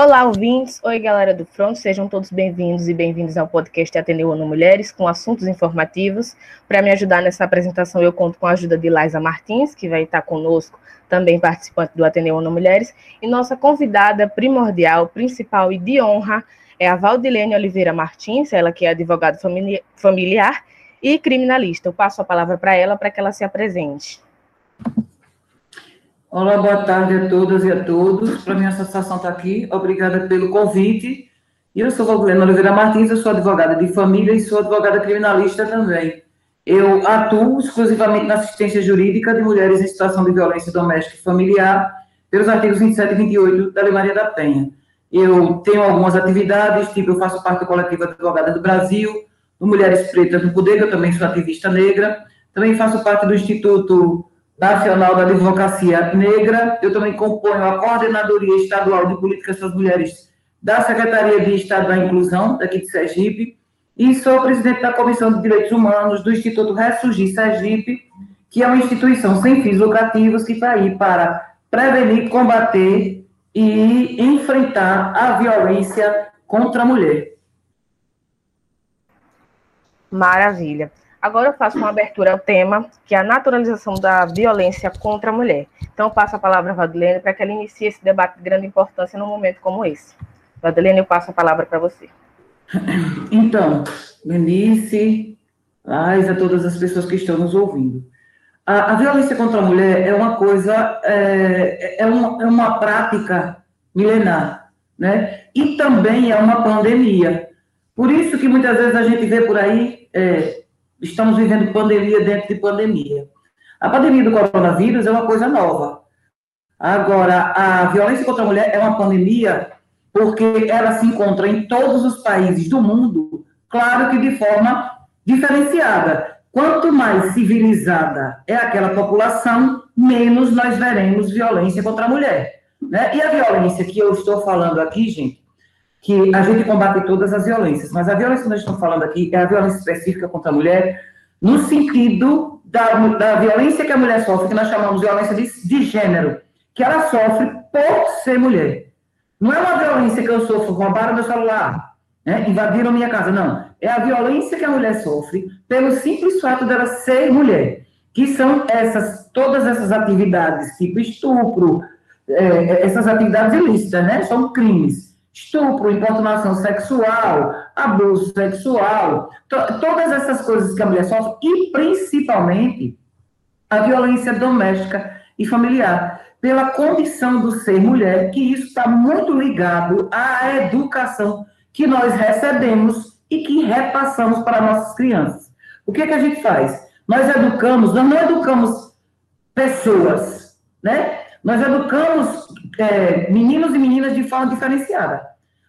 Olá, ouvintes. Oi, galera do Front. Sejam todos bem-vindos e bem-vindos ao podcast Ateneu ONU Mulheres, com assuntos informativos. Para me ajudar nessa apresentação, eu conto com a ajuda de Laisa Martins, que vai estar conosco, também participante do Ateneu ONU Mulheres. E nossa convidada primordial, principal e de honra é a Valdilene Oliveira Martins, ela que é advogada familiar e criminalista. Eu passo a palavra para ela para que ela se apresente. Olá, boa tarde a todas e a todos. Para mim, a satisfação estar aqui. Obrigada pelo convite. Eu sou Valdilene Oliveira Martins, eu sou advogada de família e sou advogada criminalista também. Eu atuo exclusivamente na assistência jurídica de mulheres em situação de violência doméstica e familiar, pelos artigos 27 e 28 da Lei Maria da Penha. Eu tenho algumas atividades, tipo, eu faço parte do coletivo Advogada do Brasil, do Mulheres Pretas do Poder, que eu também sou ativista negra, também faço parte do Instituto Nacional da Advocacia Negra, eu também componho a Coordenadoria Estadual de Políticas das Mulheres da Secretaria de Estado da Inclusão, daqui de Sergipe, e sou presidente da Comissão de Direitos Humanos do Instituto Ressurgir Sergipe, que é uma instituição sem fins lucrativos que está aí para prevenir, combater e enfrentar a violência contra a mulher. Maravilha. Agora eu faço uma abertura ao tema, que é a naturalização da violência contra a mulher. Então, eu passo a palavra a Vadilene para que ela inicie esse debate de grande importância num momento como esse. Vadilene, eu passo a palavra para você. Então, Lenice, Lais, a todas as pessoas que estão nos ouvindo. A, a violência contra a mulher é uma coisa, é, é, uma, é uma prática milenar, né? E também é uma pandemia. Por isso que muitas vezes a gente vê por aí, é, estamos vivendo pandemia dentro de pandemia. A pandemia do coronavírus é uma coisa nova. Agora, a violência contra a mulher é uma pandemia porque ela se encontra em todos os países do mundo, claro que de forma diferenciada. Quanto mais civilizada é aquela população, menos nós veremos violência contra a mulher. Né? E a violência que eu estou falando aqui, gente, que a gente combate todas as violências, mas a violência que nós estamos falando aqui é a violência específica contra a mulher, no sentido da, da violência que a mulher sofre, que nós chamamos de violência de, de gênero, que ela sofre por ser mulher. Não é uma violência que eu sofro, roubaram meu celular, né, invadiram minha casa, não. É a violência que a mulher sofre pelo simples fato dela ser mulher, que são essas, todas essas atividades, tipo estupro, é, essas atividades ilícitas, né, são crimes estupro, importunação sexual, abuso sexual, to todas essas coisas que a mulher sofre, e principalmente a violência doméstica e familiar, pela condição do ser mulher, que isso está muito ligado à educação que nós recebemos e que repassamos para nossas crianças. O que, é que a gente faz? Nós educamos, nós não educamos pessoas, né? Nós educamos é, meninos e meninas de forma diferenciada.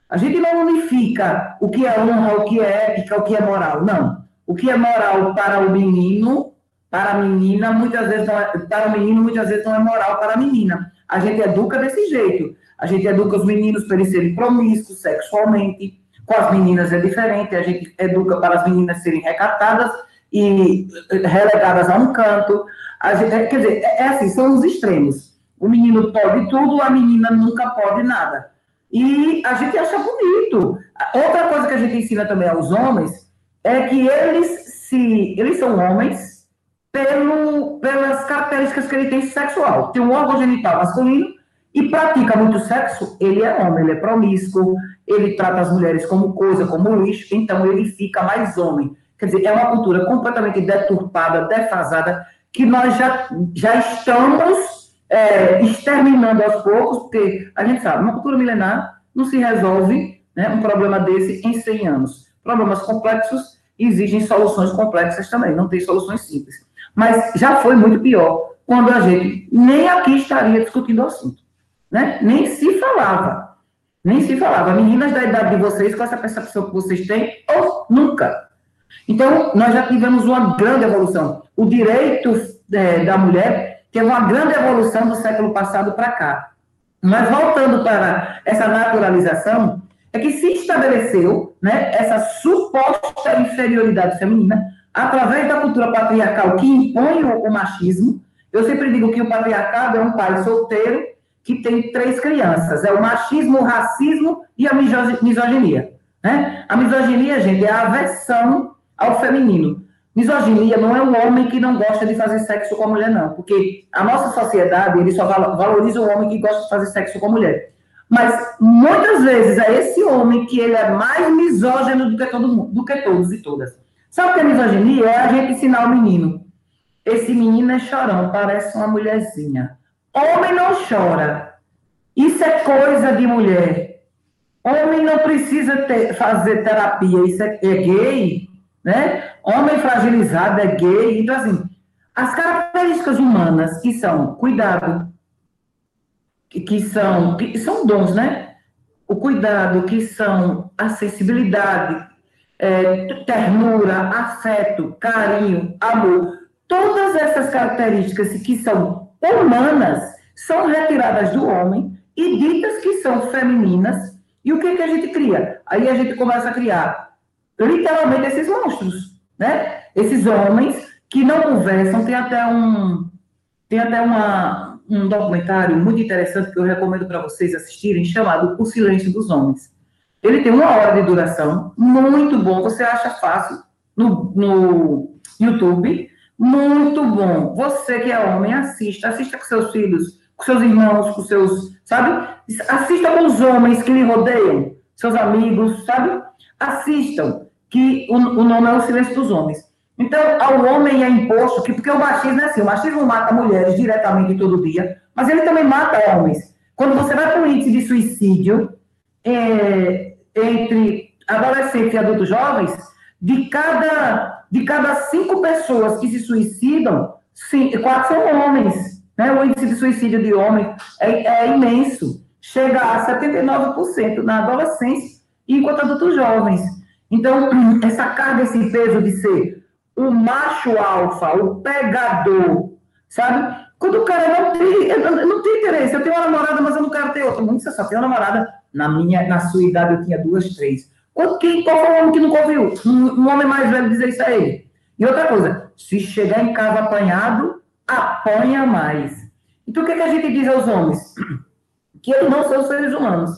A gente não unifica o que é honra, o que é ética, o que é moral. Não. O que é moral para o menino, para a menina, muitas vezes não é, para o menino, muitas vezes não é moral para a menina. A gente educa desse jeito. A gente educa os meninos para eles serem promíscuos sexualmente. Com as meninas é diferente. A gente educa para as meninas serem recatadas e relegadas a um canto. A gente, quer dizer, é, é assim, são os extremos. O menino pode tudo, a menina nunca pode nada. E a gente acha bonito. Outra coisa que a gente ensina também aos homens é que eles se eles são homens pelo, pelas características que ele tem sexual. Tem um órgão genital masculino e pratica muito sexo, ele é homem, ele é promíscuo, ele trata as mulheres como coisa, como lixo, então ele fica mais homem. Quer dizer, é uma cultura completamente deturpada, defasada, que nós já, já estamos é, exterminando aos poucos, porque a gente sabe, uma cultura milenar não se resolve né, um problema desse em 100 anos. Problemas complexos exigem soluções complexas também, não tem soluções simples. Mas já foi muito pior quando a gente nem aqui estaria discutindo o assunto. Né? Nem se falava. Nem se falava. Meninas da idade de vocês, com essa percepção que vocês têm, ou nunca. Então, nós já tivemos uma grande evolução. O direito é, da mulher teve uma grande evolução do século passado para cá. Mas voltando para essa naturalização, é que se estabeleceu né, essa suposta inferioridade feminina através da cultura patriarcal que impõe o, o machismo. Eu sempre digo que o patriarcado é um pai solteiro que tem três crianças: é o machismo, o racismo e a misoginia. Né? A misoginia, gente, é a aversão ao feminino. Misoginia não é um homem que não gosta de fazer sexo com a mulher, não. Porque a nossa sociedade, ele só valoriza o homem que gosta de fazer sexo com a mulher. Mas muitas vezes é esse homem que ele é mais misógino do que, todo mundo, do que todos e todas. Sabe o que é misoginia? É a gente ensinar o menino. Esse menino é chorão, parece uma mulherzinha. Homem não chora. Isso é coisa de mulher. Homem não precisa ter, fazer terapia. Isso é, é gay, né? Homem fragilizado é gay. Então, assim, as características humanas que são cuidado, que, que são, que são dons, né? O cuidado, que são a sensibilidade, é, ternura, afeto, carinho, amor. Todas essas características que são humanas são retiradas do homem e ditas que são femininas. E o que, que a gente cria? Aí a gente começa a criar literalmente esses monstros, né? Esses homens que não conversam. Tem até um, tem até uma, um documentário muito interessante que eu recomendo para vocês assistirem, chamado O Silêncio dos Homens. Ele tem uma hora de duração, muito bom, você acha fácil no, no YouTube, muito bom. Você que é homem, assista, assista com seus filhos, com seus irmãos, com seus, sabe? Assista com os homens que lhe rodeiam, seus amigos, sabe? Assistam, que o, o nome é O Silêncio dos Homens. Então, ao homem é imposto, que, porque o machismo é assim, o machismo mata mulheres diretamente todo dia, mas ele também mata homens. Quando você vai para o índice de suicídio, é, entre adolescentes e adultos jovens, de cada, de cada cinco pessoas que se suicidam, cinco, quatro são homens. Né? O índice de suicídio de homem é, é imenso. Chega a 79% na adolescência, enquanto adultos jovens. Então, essa carga, esse peso de ser o macho alfa, o pegador, sabe? Quando o cara não tem, não tem interesse, eu tenho uma namorada, mas eu não quero ter outra. Muito você só tem uma namorada. Na minha, na sua idade eu tinha duas, três. Quem, qual foi o homem que nunca ouviu? Um, um homem mais velho dizer isso a ele. E outra coisa, se chegar em casa apanhado, apanha mais. Então o que, é que a gente diz aos homens? Que eles não são seres humanos.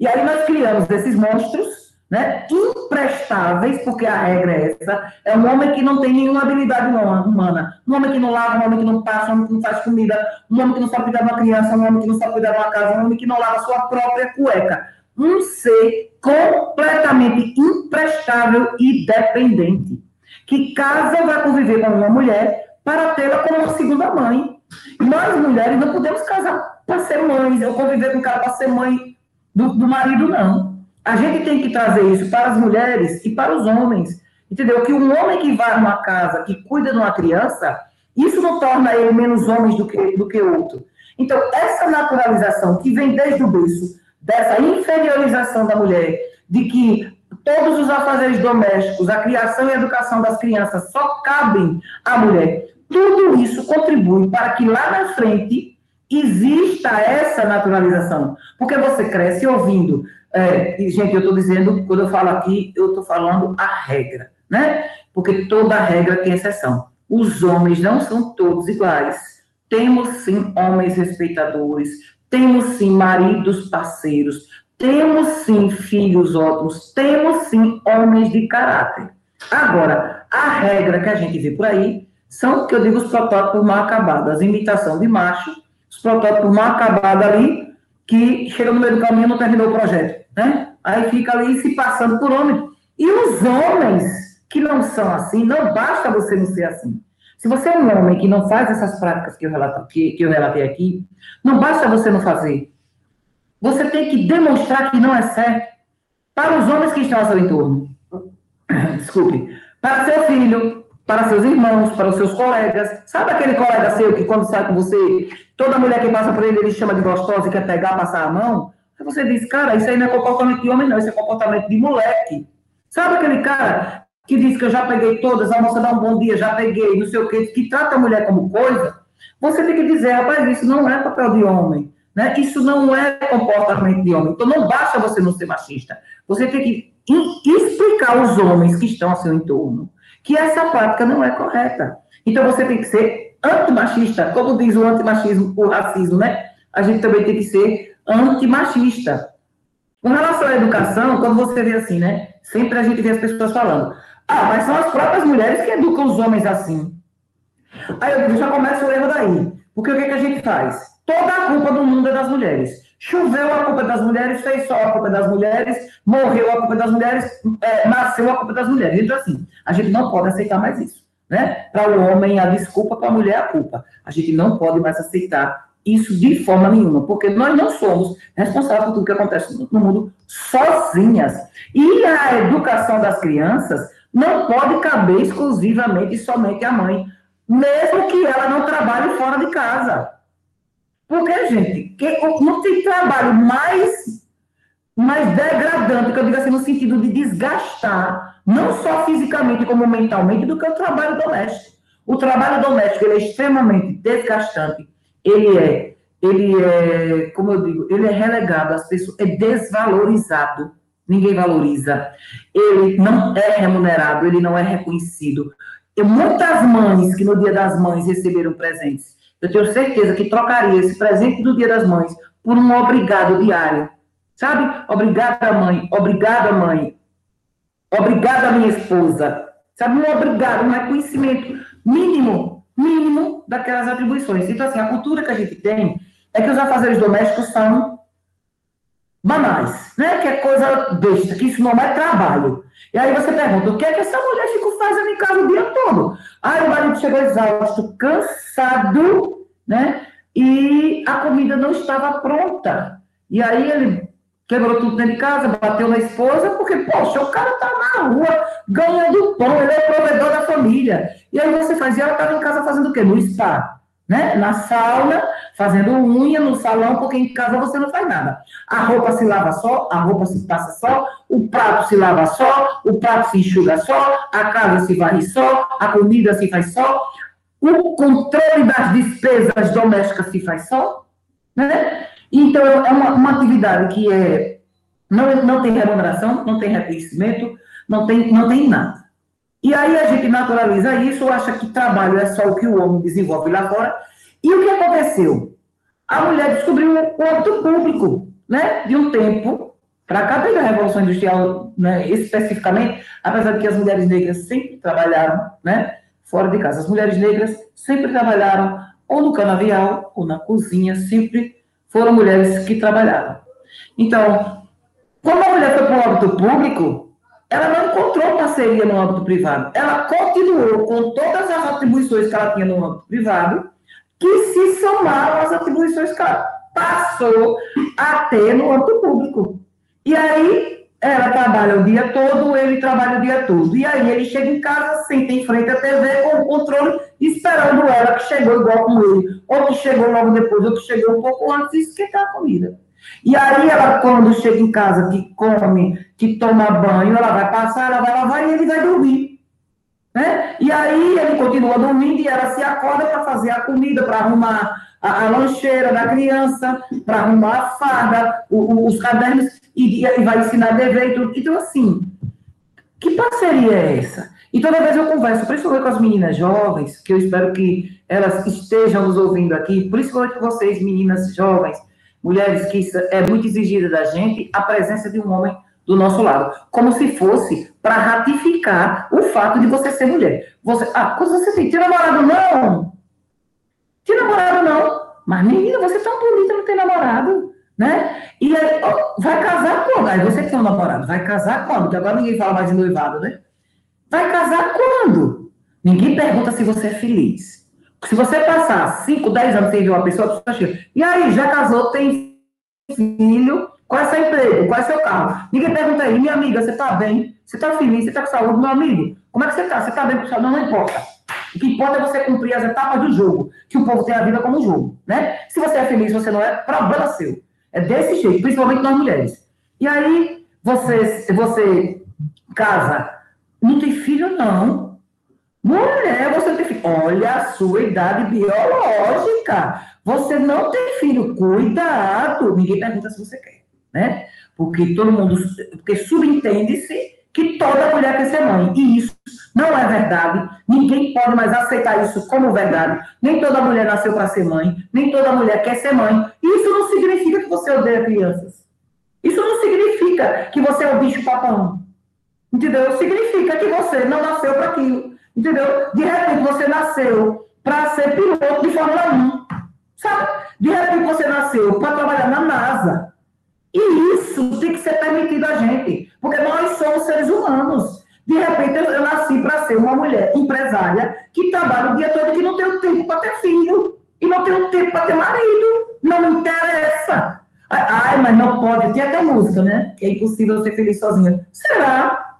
E aí nós criamos esses monstros né? imprestáveis, porque a regra é essa, é um homem que não tem nenhuma habilidade humana, um homem que não lava, um homem que não passa, um homem que não faz comida, um homem que não sabe cuidar de uma criança, um homem que não sabe cuidar de uma casa, um homem que não lava sua própria cueca. Um ser completamente imprestável e dependente, que casa vai conviver com uma mulher para tê-la como segunda mãe. Nós, mulheres, não podemos casar para ser mães, ou conviver com o cara para ser mãe do, do marido, não. A gente tem que trazer isso para as mulheres e para os homens. Entendeu? Que um homem que vai numa casa, que cuida de uma criança, isso não torna ele menos homem do que, do que outro. Então, essa naturalização que vem desde o berço, dessa inferiorização da mulher, de que todos os afazeres domésticos, a criação e a educação das crianças só cabem à mulher, tudo isso contribui para que lá na frente exista essa naturalização. Porque você cresce ouvindo é, e, gente, eu estou dizendo, quando eu falo aqui, eu estou falando a regra, né? Porque toda regra tem exceção. Os homens não são todos iguais. Temos sim homens respeitadores, temos sim maridos parceiros, temos sim filhos ótimos, temos sim homens de caráter. Agora, a regra que a gente vê por aí são, que eu digo, os protótipos mal acabados, as imitação de macho, os protótipos mal acabados ali, que chega no meio do caminho e não terminou o projeto, né? Aí fica ali se passando por homem. E os homens que não são assim, não basta você não ser assim. Se você é um homem que não faz essas práticas que eu, relato, que, que eu relatei aqui, não basta você não fazer. Você tem que demonstrar que não é certo para os homens que estão ao seu entorno. Desculpe. Para seu filho, para seus irmãos, para os seus colegas. Sabe aquele colega seu que quando sai com você, toda mulher que passa por ele, ele chama de gostosa e quer pegar, passar a mão? Aí você diz, cara, isso aí não é comportamento de homem, não, isso é comportamento de moleque. Sabe aquele cara que diz que eu já peguei todas, a moça dá um bom dia, já peguei, não sei o quê, que trata a mulher como coisa? Você tem que dizer, rapaz, isso não é papel de homem. Né? Isso não é comportamento de homem. Então não basta você não ser machista. Você tem que explicar aos homens que estão ao seu entorno que essa prática não é correta. Então você tem que ser antimachista, como diz o antimachismo, o racismo, né? a gente também tem que ser antimachista. Com relação à educação, quando você vê assim, né? Sempre a gente vê as pessoas falando, ah, mas são as próprias mulheres que educam os homens assim. Aí eu já começa o erro daí. Porque o que, que a gente faz? Toda a culpa do mundo é das mulheres. Choveu a culpa das mulheres, fez sol a culpa das mulheres, morreu a culpa das mulheres, é, nasceu a culpa das mulheres. Então, assim, a gente não pode aceitar mais isso. Né? Para o homem, a desculpa, para a mulher, a culpa. A gente não pode mais aceitar isso de forma nenhuma, porque nós não somos responsáveis por tudo que acontece no mundo sozinhas. E a educação das crianças não pode caber exclusivamente e somente à mãe, mesmo que ela não trabalhe fora de casa. Porque, gente, que, não tem trabalho mais, mais degradante, que eu digo assim, no sentido de desgastar, não só fisicamente como mentalmente, do que o trabalho doméstico. O trabalho doméstico é extremamente desgastante, ele é, ele é, como eu digo, ele é relegado às pessoas, é desvalorizado, ninguém valoriza, ele não é remunerado, ele não é reconhecido. Tem muitas mães que no dia das mães receberam presentes eu tenho certeza que trocaria esse presente do Dia das Mães por um obrigado diário. Sabe? Obrigada, mãe. Obrigada, mãe. Obrigada, minha esposa. Sabe? Um obrigado, um reconhecimento mínimo, mínimo daquelas atribuições. Então, assim, a cultura que a gente tem é que os afazeres domésticos são banais, né? Que é coisa besta, que isso não é trabalho. E aí você pergunta, o que é que essa mulher fica fazendo em casa o dia todo? Aí o marido chegou exausto, cansado, né? E a comida não estava pronta. E aí ele quebrou tudo dentro de casa, bateu na esposa, porque, poxa, o cara tá na rua ganhando pão, ele é provedor da família. E aí você faz, e ela estava em casa fazendo o quê? No spa né? Na sauna, fazendo unha no salão, porque em casa você não faz nada. A roupa se lava só, a roupa se passa só, o prato se lava só, o prato se enxuga só, a casa se varre só, a comida se faz só, o controle das despesas domésticas se faz só, né? Então, é uma, uma atividade que é, não, não tem remuneração, não tem reconhecimento, não tem, não tem nada. E aí a gente naturaliza isso, acha que trabalho é só o que o homem desenvolve lá fora. E o que aconteceu? A mulher descobriu o âmbito público, né? De um tempo para cá, desde a Revolução Industrial, né, especificamente, apesar de que as mulheres negras sempre trabalharam, né? Fora de casa. As mulheres negras sempre trabalharam ou no canavial ou na cozinha, sempre foram mulheres que trabalharam. Então, quando a mulher foi para o âmbito público, ela não encontrou parceria no âmbito privado. Ela continuou com todas as atribuições que ela tinha no âmbito privado, que se somaram às atribuições que ela passou a ter no âmbito público. E aí, ela trabalha o dia todo, ele trabalha o dia todo. E aí, ele chega em casa, senta em frente à TV com o controle, esperando ela que chegou igual com ele, ou que chegou logo depois, ou que chegou um pouco antes, e esquentar a comida. E aí ela, quando chega em casa, que come, que toma banho, ela vai passar, ela vai lavar e ele vai dormir. Né? E aí ele continua dormindo e ela se acorda para fazer a comida, para arrumar a, a, lancheira da criança, para arrumar a farda, o, o, os cadernos, e, e, vai ensinar dever e tudo. Então, assim, que parceria é essa? E toda vez eu converso, principalmente com as meninas jovens, que eu espero que elas estejam nos ouvindo aqui, principalmente vocês, meninas jovens, mulheres que é muito exigida da gente a presença de um homem do nosso lado, como se fosse para ratificar o fato de você ser mulher. Você, ah, quando você tem, namorado não? Tem namorado não? Mas menina, você é tão bonita, não tem namorado, né? E aí, ó, vai casar quando? Aí você tem um namorado, vai casar quando? Porque agora ninguém fala mais de noivado, né? Vai casar quando? Ninguém pergunta se você é feliz. Se você passar 5, 10 anos sem ver uma pessoa, a pessoa chega. E aí, já casou, tem filho, qual é seu emprego? Qual é seu carro? Ninguém pergunta aí, minha amiga, você está bem? Você está feliz? Você está com saúde? Meu amigo, como é que você está? Você está bem com Não, não importa. O que importa é você cumprir as etapas do jogo, que o povo tem a vida como jogo, né? Se você é feliz, você não é, problema seu. É desse jeito, principalmente nós mulheres. E aí, você, você casa, não tem filho, não. Mulher, você tem filho. Olha a sua idade biológica. Você não tem filho. Cuidado. Ninguém pergunta se você quer, né? Porque todo mundo. Porque subentende-se que toda mulher quer ser mãe. E isso não é verdade. Ninguém pode mais aceitar isso como verdade. Nem toda mulher nasceu para ser mãe, nem toda mulher quer ser mãe. Isso não significa que você odeia crianças. Isso não significa que você é o bicho papão. Entendeu? Significa que você não nasceu para aquilo. Entendeu? De repente você nasceu para ser piloto de Fórmula 1. Sabe? De repente você nasceu para trabalhar na NASA. E isso tem que ser permitido a gente. Porque nós somos seres humanos. De repente eu, eu nasci para ser uma mulher empresária que trabalha o dia todo e que não tem tempo para ter filho. E não tem tempo para ter marido. Não me interessa. Ai, mas não pode. Tem até música, né? Que é impossível ser feliz sozinha. Será?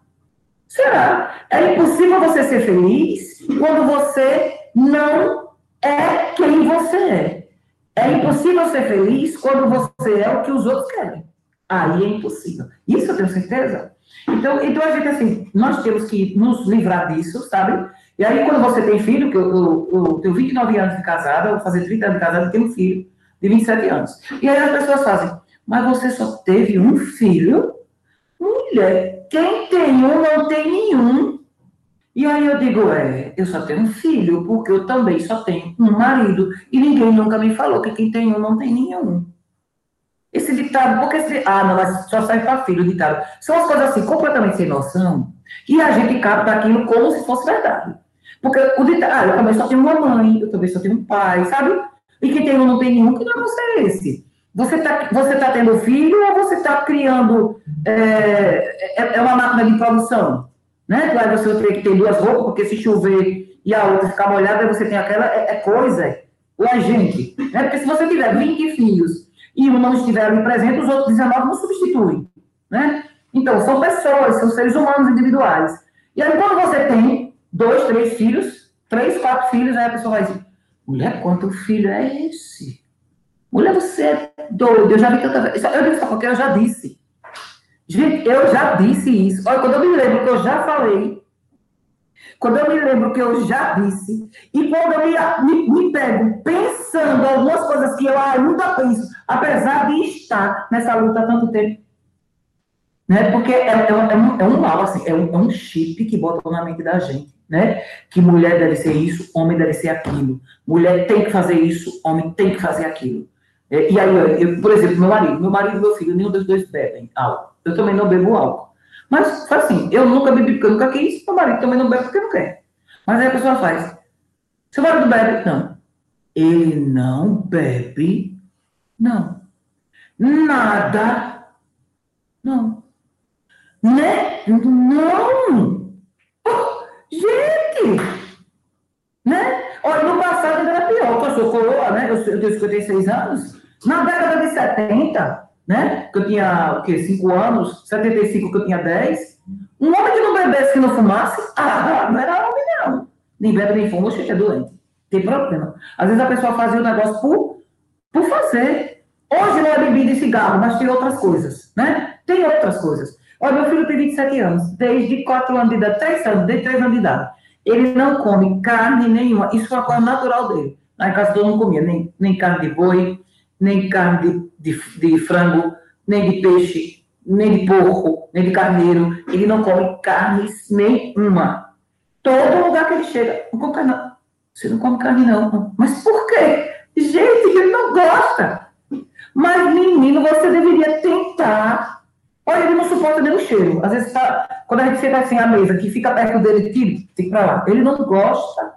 Será? É impossível você ser feliz quando você não é quem você é. É impossível ser feliz quando você é o que os outros querem. Aí é impossível. Isso eu tenho certeza. Então, então a gente, assim, nós temos que nos livrar disso, sabe? E aí, quando você tem filho, que eu, eu, eu tenho 29 anos de casada, vou fazer 30 anos de casada, tenho um filho de 27 anos. E aí as pessoas fazem, mas você só teve um filho? Mulher, quem tem um não tem nenhum. E aí eu digo, é, eu só tenho um filho, porque eu também só tenho um marido. E ninguém nunca me falou que quem tem um não tem nenhum. Esse ditado, porque esse, ah, não, mas só serve para filho, o ditado. São as coisas assim, completamente sem noção, e a gente capta aquilo como se fosse verdade. Porque o ditado, ah, eu também só tenho uma mãe, eu também só tenho um pai, sabe? E quem tem um não tem nenhum, que negócio é esse? Você está você tá tendo filho ou você está criando. É, é, é, uma máquina de produção? Né? Aí você tem que ter duas roupas, porque se chover e a outra ficar molhada, você tem aquela. É, é coisa. Ou é gente. Né? Porque se você tiver 20 filhos e um não estiver ali presente, os outros 19 não substituem. Né? Então, são pessoas, são seres humanos individuais. E aí, quando você tem dois, três filhos, três, quatro filhos, aí a pessoa vai dizer: mulher, quanto filho é esse? Mulher, você é doido. Eu já vi tanta vez. Eu disse porque eu já disse. Gente, eu já disse isso. Olha, quando eu me lembro que eu já falei, quando eu me lembro que eu já disse, e quando eu me, me, me pego pensando algumas coisas que eu ainda penso, apesar de estar nessa luta há tanto tempo, né? Porque é, é, é, um, é um mal, assim, é um, é um chip que botam na mente da gente, né? Que mulher deve ser isso, homem deve ser aquilo. Mulher tem que fazer isso, homem tem que fazer aquilo. É, e aí, eu, por exemplo, meu marido, meu marido e meu filho, nenhum dos dois bebem álcool. Eu também não bebo álcool. Mas, assim, eu nunca bebi porque eu nunca quis, meu marido também não bebe porque não quer. Mas aí a pessoa faz. Seu marido bebe? Não. Ele não bebe? Não. Nada? Não. Né? Não! Oh, gente! Né? Olha, no passado era pior, eu sou coroa, né? Eu, eu tenho 56 anos. Na década de 70, né? Que eu tinha, o quê? 5 anos, 75 que eu tinha 10. Um homem que não bebesse, que não fumasse, ah, não era homem, não. Nem bebe, nem fuma, oxe, é doente. Tem problema. Às vezes a pessoa fazia o negócio por, por fazer. Hoje não é bebida e cigarro, mas tem outras coisas, né? Tem outras coisas. Olha, meu filho tem 27 anos, desde 4 anos de idade, 3 anos, desde 3 anos de idade. Ele não come carne nenhuma. Isso é uma coisa natural dele. Na casa todo mundo comia nem, nem carne de boi, nem carne de, de, de, frango, nem de peixe, nem de porco, nem de carneiro. Ele não come carne nenhuma. Todo lugar que ele chega, não come carne, não. Você não come carne, não. Mas por quê? Gente, ele não gosta. Mas, menino, você deveria tentar. Olha, ele não suporta nem o cheiro. Às vezes, tá, quando a gente senta assim à mesa, que fica perto dele, tira, tem pra lá. Ele não gosta.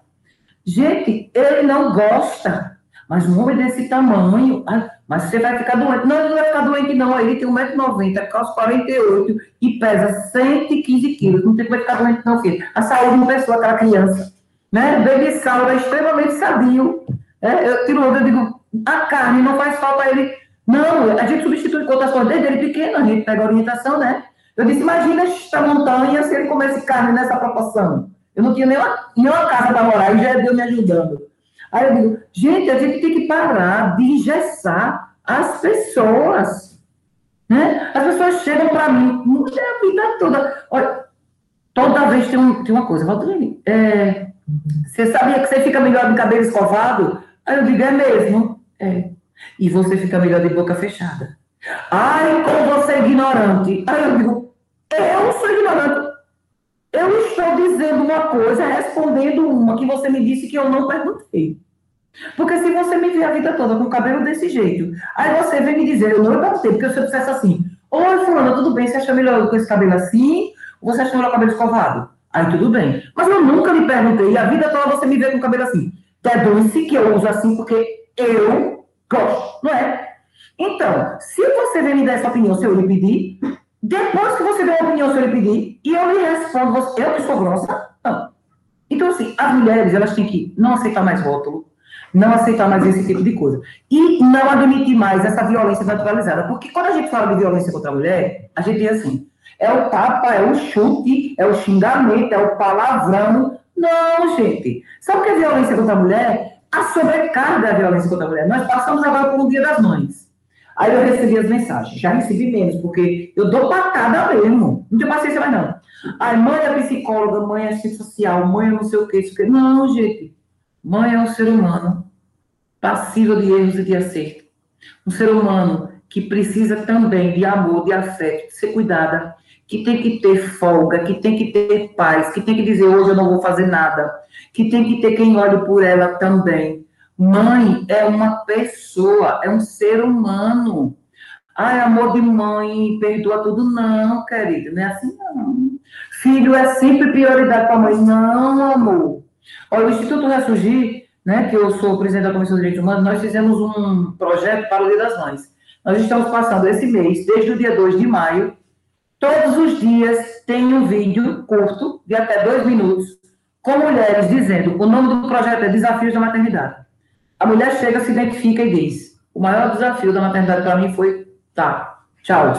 Gente, ele não gosta. Mas um homem desse tamanho, mas você vai ficar doente. Não, ele não vai ficar doente, não. Ele tem 1,90m, calça 48 e pesa 115 quilos. Não tem como ficar doente, não, filho. A saúde de uma pessoa, aquela criança. Né? Baby Sauro é extremamente sadio. É, eu tiro onda, eu digo, a carne não faz falta a ele. Não, a gente substitui com outras coisas. Desde ele pequeno, a gente pega a orientação, né? Eu disse, imagina esta montanha se ele comesse carne nessa proporção. Eu não tinha nenhuma, nenhuma casa para morar e já é Deus me ajudando. Aí eu digo, gente, a gente tem que parar de engessar as pessoas. Né? As pessoas chegam para mim, mulher, a vida toda. Olha, toda vez tem, um, tem uma coisa, Valdirene, é, você sabia que você fica melhor de cabelo escovado? Aí eu digo, é mesmo? É. E você fica melhor de boca fechada. Ai, como você é ignorante. Aí eu digo, eu sou ignorante. Eu estou dizendo uma coisa, respondendo uma que você me disse que eu não perguntei. Porque se você me vê a vida toda com o cabelo desse jeito, aí você vem me dizer, eu não perguntei, porque se eu dissesse assim, oi, fulana, tudo bem, você acha melhor com esse cabelo assim, ou você acha melhor o cabelo escovado? Aí tudo bem. Mas eu nunca lhe perguntei, e a vida toda você me vê com o cabelo assim. Deduz-se que eu uso assim porque eu gosto, não é? Então, se você vem me dar essa opinião, se eu lhe pedir, depois que você der a opinião, se eu lhe pedir, e eu lhe respondo, eu que sou grossa, não. Então, assim, as mulheres, elas têm que não aceitar mais rótulo, não aceitar mais esse tipo de coisa. E não admitir mais essa violência naturalizada. Porque quando a gente fala de violência contra a mulher, a gente diz assim, é o tapa, é o chute, é o xingamento, é o palavrão. Não, gente. Sabe o que é violência contra a mulher? A sobrecarga da violência contra a mulher. Nós passamos agora por um dia das mães. Aí eu recebi as mensagens. Já recebi menos, porque eu dou patada mesmo. Não tenho paciência mais, não. Aí, mãe é psicóloga, mãe é assistente social, mãe é não sei o que, isso que. Não, gente. Mãe é um ser humano passível de erros e de acerto. Um ser humano que precisa também de amor, de afeto, de ser cuidada, que tem que ter folga, que tem que ter paz, que tem que dizer hoje eu não vou fazer nada, que tem que ter quem olhe por ela também. Mãe é uma pessoa, é um ser humano. Ai, amor de mãe, perdoa tudo. Não, querido, não é assim não. Filho é sempre prioridade para a mãe. Não, amor. Olha, o Instituto Ressurgir, né, que eu sou presidente da Comissão de Direitos Humanos, nós fizemos um projeto para o Dia das Mães. Nós estamos passando esse mês, desde o dia 2 de maio, todos os dias tem um vídeo curto, de até dois minutos, com mulheres dizendo, o nome do projeto é Desafios da Maternidade. A mulher chega, se identifica e diz, o maior desafio da maternidade para mim foi, tá, tchau,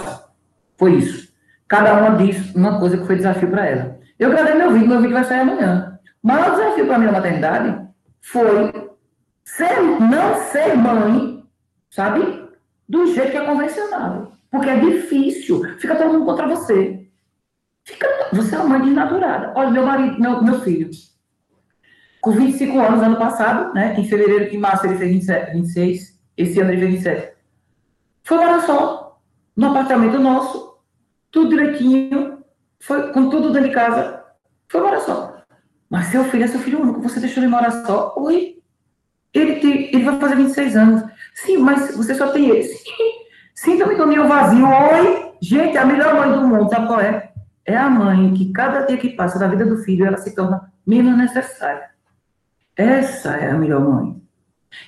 foi isso. Cada uma diz uma coisa que foi desafio para ela. Eu gravei meu vídeo, meu vídeo vai sair amanhã. O maior desafio para mim na maternidade foi ser, não ser mãe, sabe? Do jeito que é convencional. Porque é difícil. Fica todo mundo contra você. Fica, você é uma mãe desnaturada. Olha, meu marido, meu, meu filho, com 25 anos, ano passado, né? Em fevereiro, em março ele fez 27, 26. Esse ano ele fez 27. Foi morar só, no apartamento nosso, tudo direitinho, foi com tudo dentro de casa, foi morar só. Mas seu filho é seu filho único, você deixou ele morar só? Oi? Ele, te, ele vai fazer 26 anos. Sim, mas você só tem esse. Sinta-me com o vazio. Oi? Gente, a melhor mãe do mundo, sabe qual é? É a mãe que cada dia que passa da vida do filho, ela se torna menos necessária. Essa é a melhor mãe.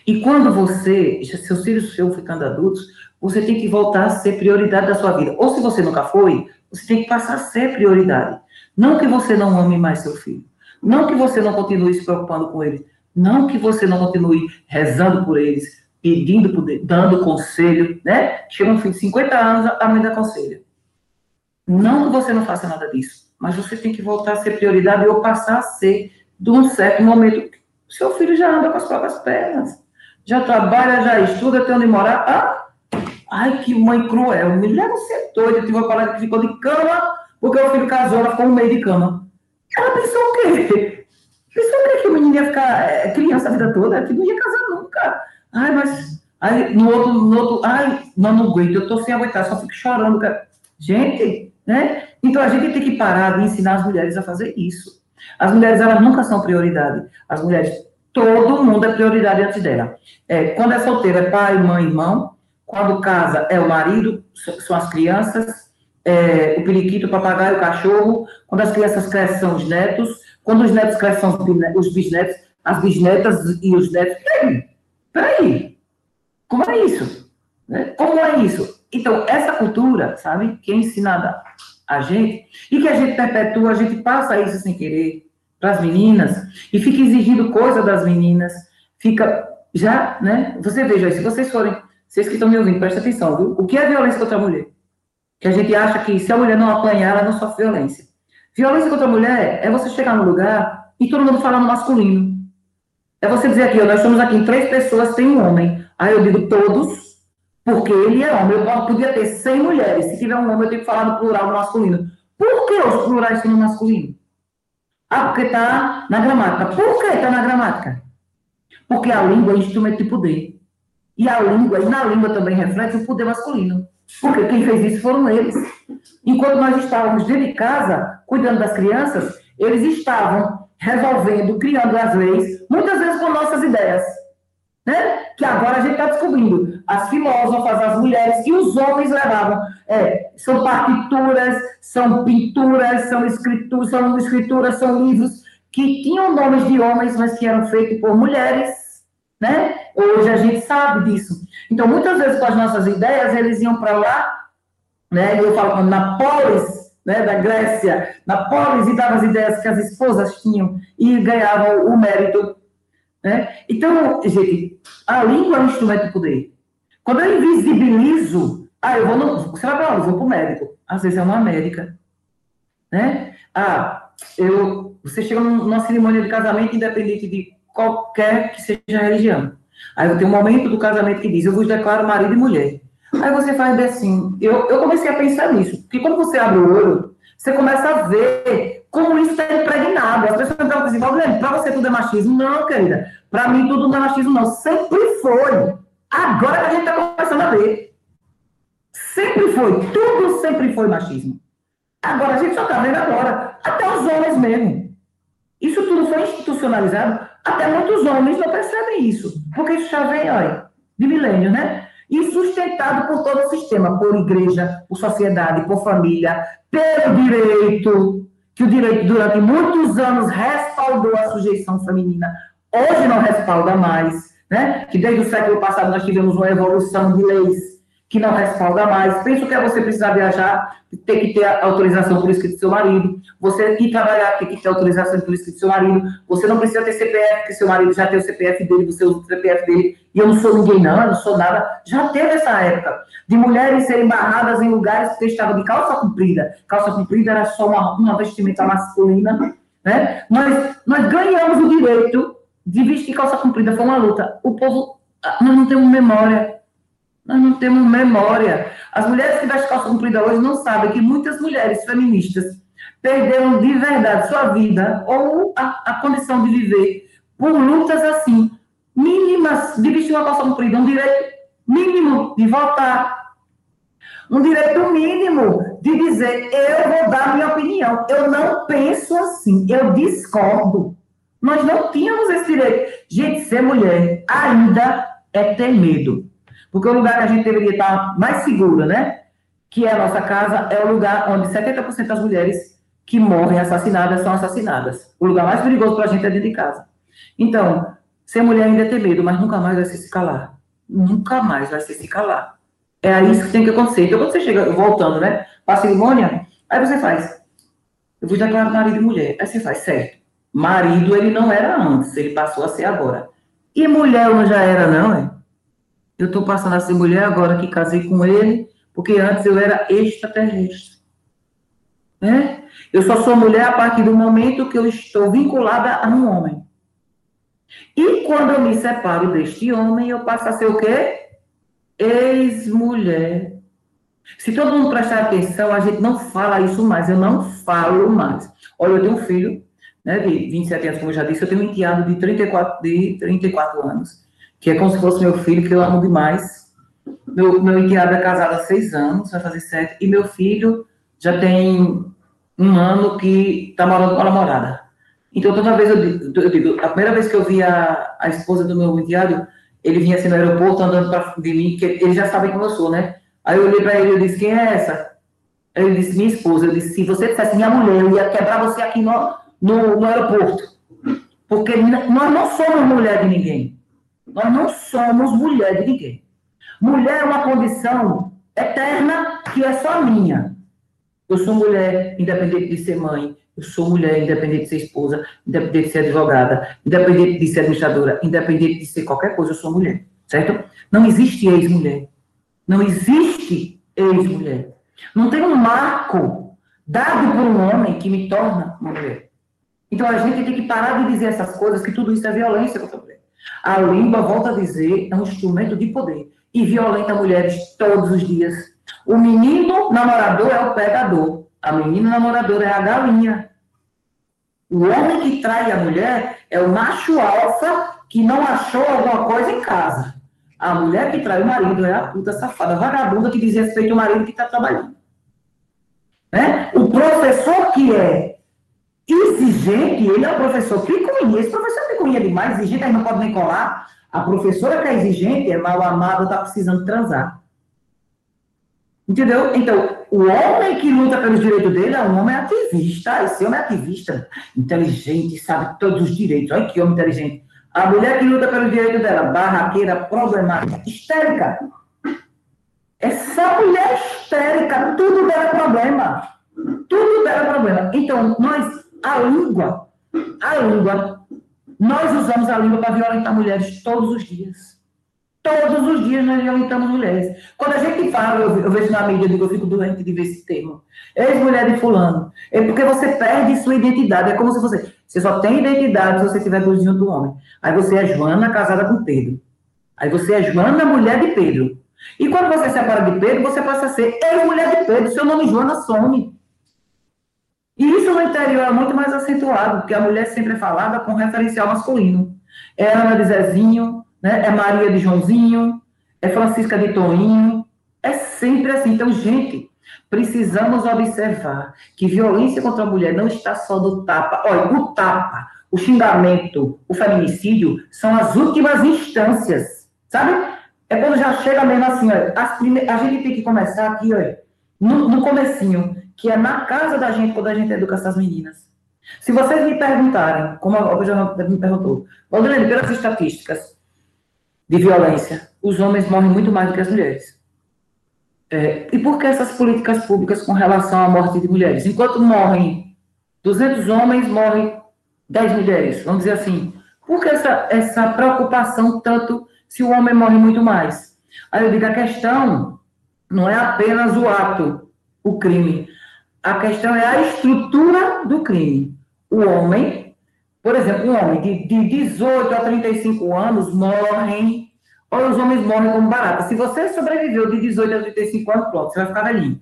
E quando você, seus filhos estão ficando adultos, você tem que voltar a ser prioridade da sua vida. Ou se você nunca foi, você tem que passar a ser prioridade. Não que você não ame mais seu filho. Não que você não continue se preocupando com eles. Não que você não continue rezando por eles, pedindo dando conselho, né? Chega um filho de 50 anos, a mãe dá conselho. Não que você não faça nada disso, mas você tem que voltar a ser prioridade ou passar a ser, de um certo momento, seu filho já anda com as próprias pernas, já trabalha, já estuda, tem onde morar. Ah, ai, que mãe cruel, me leva ser doida. Eu tive uma colega que ficou de cama porque o filho casou, ela ficou no meio de cama. Ela pensou o quê? Pensou o quê? Que o menino ia ficar é, criança a vida toda? Que não ia casar nunca. Ai, mas. Aí, no outro, no outro, ai, não, não aguento, eu tô sem aguentar, só fico chorando. Cara. Gente, né? Então a gente tem que parar de ensinar as mulheres a fazer isso. As mulheres, elas nunca são prioridade. As mulheres, todo mundo é prioridade antes dela. É, quando é solteiro, é pai, mãe, irmão. Quando casa, é o marido, são as crianças é, o periquito, o papagaio, o cachorro. Quando as crianças crescem, são os netos. Quando os netos crescem, são os bisnetos, as bisnetas e os netos. Peraí, peraí. Como é isso? Né? Como é isso? Então, essa cultura, sabe, que é ensinada a gente, e que a gente perpetua, a gente passa isso sem querer para as meninas, e fica exigindo coisa das meninas, fica já, né? Você veja, se vocês forem, vocês que estão me ouvindo, presta atenção, viu? O que é violência contra a mulher? que a gente acha que se a mulher não apanhar, ela não sofre violência. Violência contra a mulher é você chegar no lugar e todo mundo falar no masculino. É você dizer aqui, nós estamos aqui em três pessoas, tem um homem. Aí eu digo todos, porque ele é homem. Eu podia ter 100 mulheres. Se tiver um homem, eu tenho que falar no plural, no masculino. Por que os plurais são no masculino? Ah, porque está na gramática. Por que está na gramática? Porque a língua é instrumento de poder. E a língua, e na língua também reflete o poder masculino. Porque quem fez isso foram eles. Enquanto nós estávamos dentro de casa, cuidando das crianças, eles estavam resolvendo, criando as leis, muitas vezes com nossas ideias. Né? Que agora a gente está descobrindo. As filósofas, as mulheres e os homens levavam. É, são partituras, são pinturas, são escrituras, são escrituras, são livros que tinham nomes de homens, mas que eram feitos por mulheres. Né? Hoje a gente sabe disso. Então, muitas vezes, com as nossas ideias, eles iam para lá, né? eu falo na polis né, da Grécia, na polis, e dava as ideias que as esposas tinham e ganhavam o mérito né? Então, gente, a língua é um instrumento de poder. Quando eu invisibilizo, ah, eu vou no, você vai para? Vou para o médico. Às vezes é uma médica. Né? Ah, eu, você chega numa cerimônia de casamento independente de qualquer que seja a religião. Aí eu tenho um momento do casamento que diz, eu vos declaro marido e mulher. Aí você faz assim, eu, eu comecei a pensar nisso, porque quando você abre o olho, você começa a ver como isso está impregnado. As pessoas estão dizendo, assim, para você tudo é machismo. Não, querida. Para mim tudo não é machismo, não. Sempre foi. Agora que a gente está começando a ver. Sempre foi. Tudo sempre foi machismo. Agora a gente só está vendo agora. Até os homens mesmo. Isso tudo foi institucionalizado. Até muitos homens não percebem isso. Porque isso já vem, olha, de milênio, né? E sustentado por todo o sistema, por igreja, por sociedade, por família, pelo direito, que o direito durante muitos anos respaldou a sujeição feminina, hoje não respalda mais, né? Que desde o século passado nós tivemos uma evolução de leis que não respalda mais. Penso que é você precisar viajar, ter que ter autorização por escrito do seu marido, você ir trabalhar, ter que ter autorização por escrito do seu marido, você não precisa ter CPF, porque seu marido já tem o CPF dele, você usa o CPF dele, e eu não sou ninguém não, eu não sou nada. Já teve essa época de mulheres serem barradas em lugares que estavam de calça comprida. Calça comprida era só uma, uma vestimenta masculina, né? Nós, nós ganhamos o direito de vestir calça comprida, foi uma luta. O povo, ah, nós não temos memória. Nós não temos memória. As mulheres que vestem calça comprida hoje não sabem que muitas mulheres feministas perderam de verdade sua vida ou a, a condição de viver por lutas assim, mínimas, de vestir uma calça comprida, um direito mínimo de votar, um direito mínimo de dizer eu vou dar minha opinião. Eu não penso assim, eu discordo. Nós não tínhamos esse direito. Gente, ser mulher ainda é ter medo. Porque o lugar que a gente deveria estar mais segura, né? Que é a nossa casa, é o lugar onde 70% das mulheres que morrem assassinadas são assassinadas. O lugar mais perigoso para a gente é dentro de casa. Então, ser mulher ainda é ter medo, mas nunca mais vai se calar. Nunca mais vai se calar. É isso que tem que acontecer. Então, quando você chega, voltando, né? Para a cerimônia, aí você faz. Eu vou declarar marido e mulher. Aí você faz, certo. Marido ele não era antes, ele passou a ser agora. E mulher não já era, não, é? Eu estou passando a ser mulher agora que casei com ele, porque antes eu era extraterrestre. Né? Eu só sou mulher a partir do momento que eu estou vinculada a um homem. E quando eu me separo deste homem, eu passo a ser o quê? Ex-mulher. Se todo mundo prestar atenção, a gente não fala isso mais. Eu não falo mais. Olha, eu tenho um filho, né, de 27 anos, como eu já disse, eu tenho um enteado de 34, de 34 anos que é como se fosse meu filho, que eu amo demais. Meu, meu enteado é casado há seis anos, vai fazer sete, e meu filho já tem um ano que está morando com a namorada. Então, toda vez eu eu digo, a primeira vez que eu vi a, a esposa do meu enteado, ele vinha assim no aeroporto andando para de mim, que ele já sabe quem eu sou, né? Aí eu olhei para ele e disse, quem é essa? Ele disse, minha esposa. Eu disse, se você dissesse minha mulher, eu ia quebrar você aqui no, no, no aeroporto. Porque nós não somos mulher de ninguém. Nós não somos mulher de ninguém. Mulher é uma condição eterna que é só minha. Eu sou mulher, independente de ser mãe. Eu sou mulher, independente de ser esposa, independente de ser advogada, independente de ser administradora, independente de ser qualquer coisa, eu sou mulher. Certo? Não existe ex-mulher. Não existe ex-mulher. Não tem um marco dado por um homem que me torna mulher. Então a gente tem que parar de dizer essas coisas, que tudo isso é violência contra a mulher. A língua, volta a dizer, é um instrumento de poder e violenta mulheres todos os dias. O menino namorador é o pegador, a menina namoradora é a galinha. O homem que trai a mulher é o macho alfa que não achou alguma coisa em casa. A mulher que trai o marido é a puta safada, vagabunda que diz respeito ao marido que está trabalhando. Né? O professor que é exigente, ele é o professor picuinha. Esse professor é picuinha demais, exigente, aí não pode nem colar. A professora que é exigente, é mal amada, está precisando transar. Entendeu? Então, o homem que luta pelos direitos dele é um homem ativista. Esse homem é ativista, inteligente, sabe todos os direitos. Olha que homem inteligente. A mulher que luta pelos direitos dela, barraqueira, problemática, histérica. Essa mulher histérica, tudo dela é problema. Tudo dela é problema. Então, nós, a língua, a língua, nós usamos a língua para violentar mulheres todos os dias. Todos os dias nós violentamos mulheres. Quando a gente fala, eu, eu vejo na mídia, eu, digo, eu fico doente de ver esse termo. Ex-mulher de fulano. É porque você perde sua identidade. É como se você. Você só tem identidade se você estiver junto do homem. Aí você é Joana casada com Pedro. Aí você é Joana, mulher de Pedro. E quando você se separa de Pedro, você passa a ser ex-mulher de Pedro. Seu nome Joana some. E isso no interior é muito mais acentuado, porque a mulher sempre é falada com referencial masculino. É Ana de Zezinho, né? é Maria de Joãozinho, é Francisca de Toninho, é sempre assim. Então, gente, precisamos observar que violência contra a mulher não está só do tapa. Olha, o tapa, o xingamento, o feminicídio são as últimas instâncias, sabe? É quando já chega mesmo assim, olha, prime... a gente tem que começar aqui, olha, no, no comecinho, que é na casa da gente, quando a gente educa essas meninas. Se vocês me perguntarem, como a já me perguntou, Valdilene, pelas estatísticas, de violência, os homens morrem muito mais do que as mulheres. É, e por que essas políticas públicas com relação à morte de mulheres? Enquanto morrem 200 homens, morrem 10 mulheres, vamos dizer assim. Por que essa, essa preocupação tanto se o homem morre muito mais? Aí eu digo, a questão não é apenas o ato, o crime. A questão é a estrutura do crime. O homem por exemplo, um homem de, de 18 a 35 anos morrem, ou os homens morrem como barata. Se você sobreviveu de 18 a 35 anos, pronto, você vai ficar velhinho.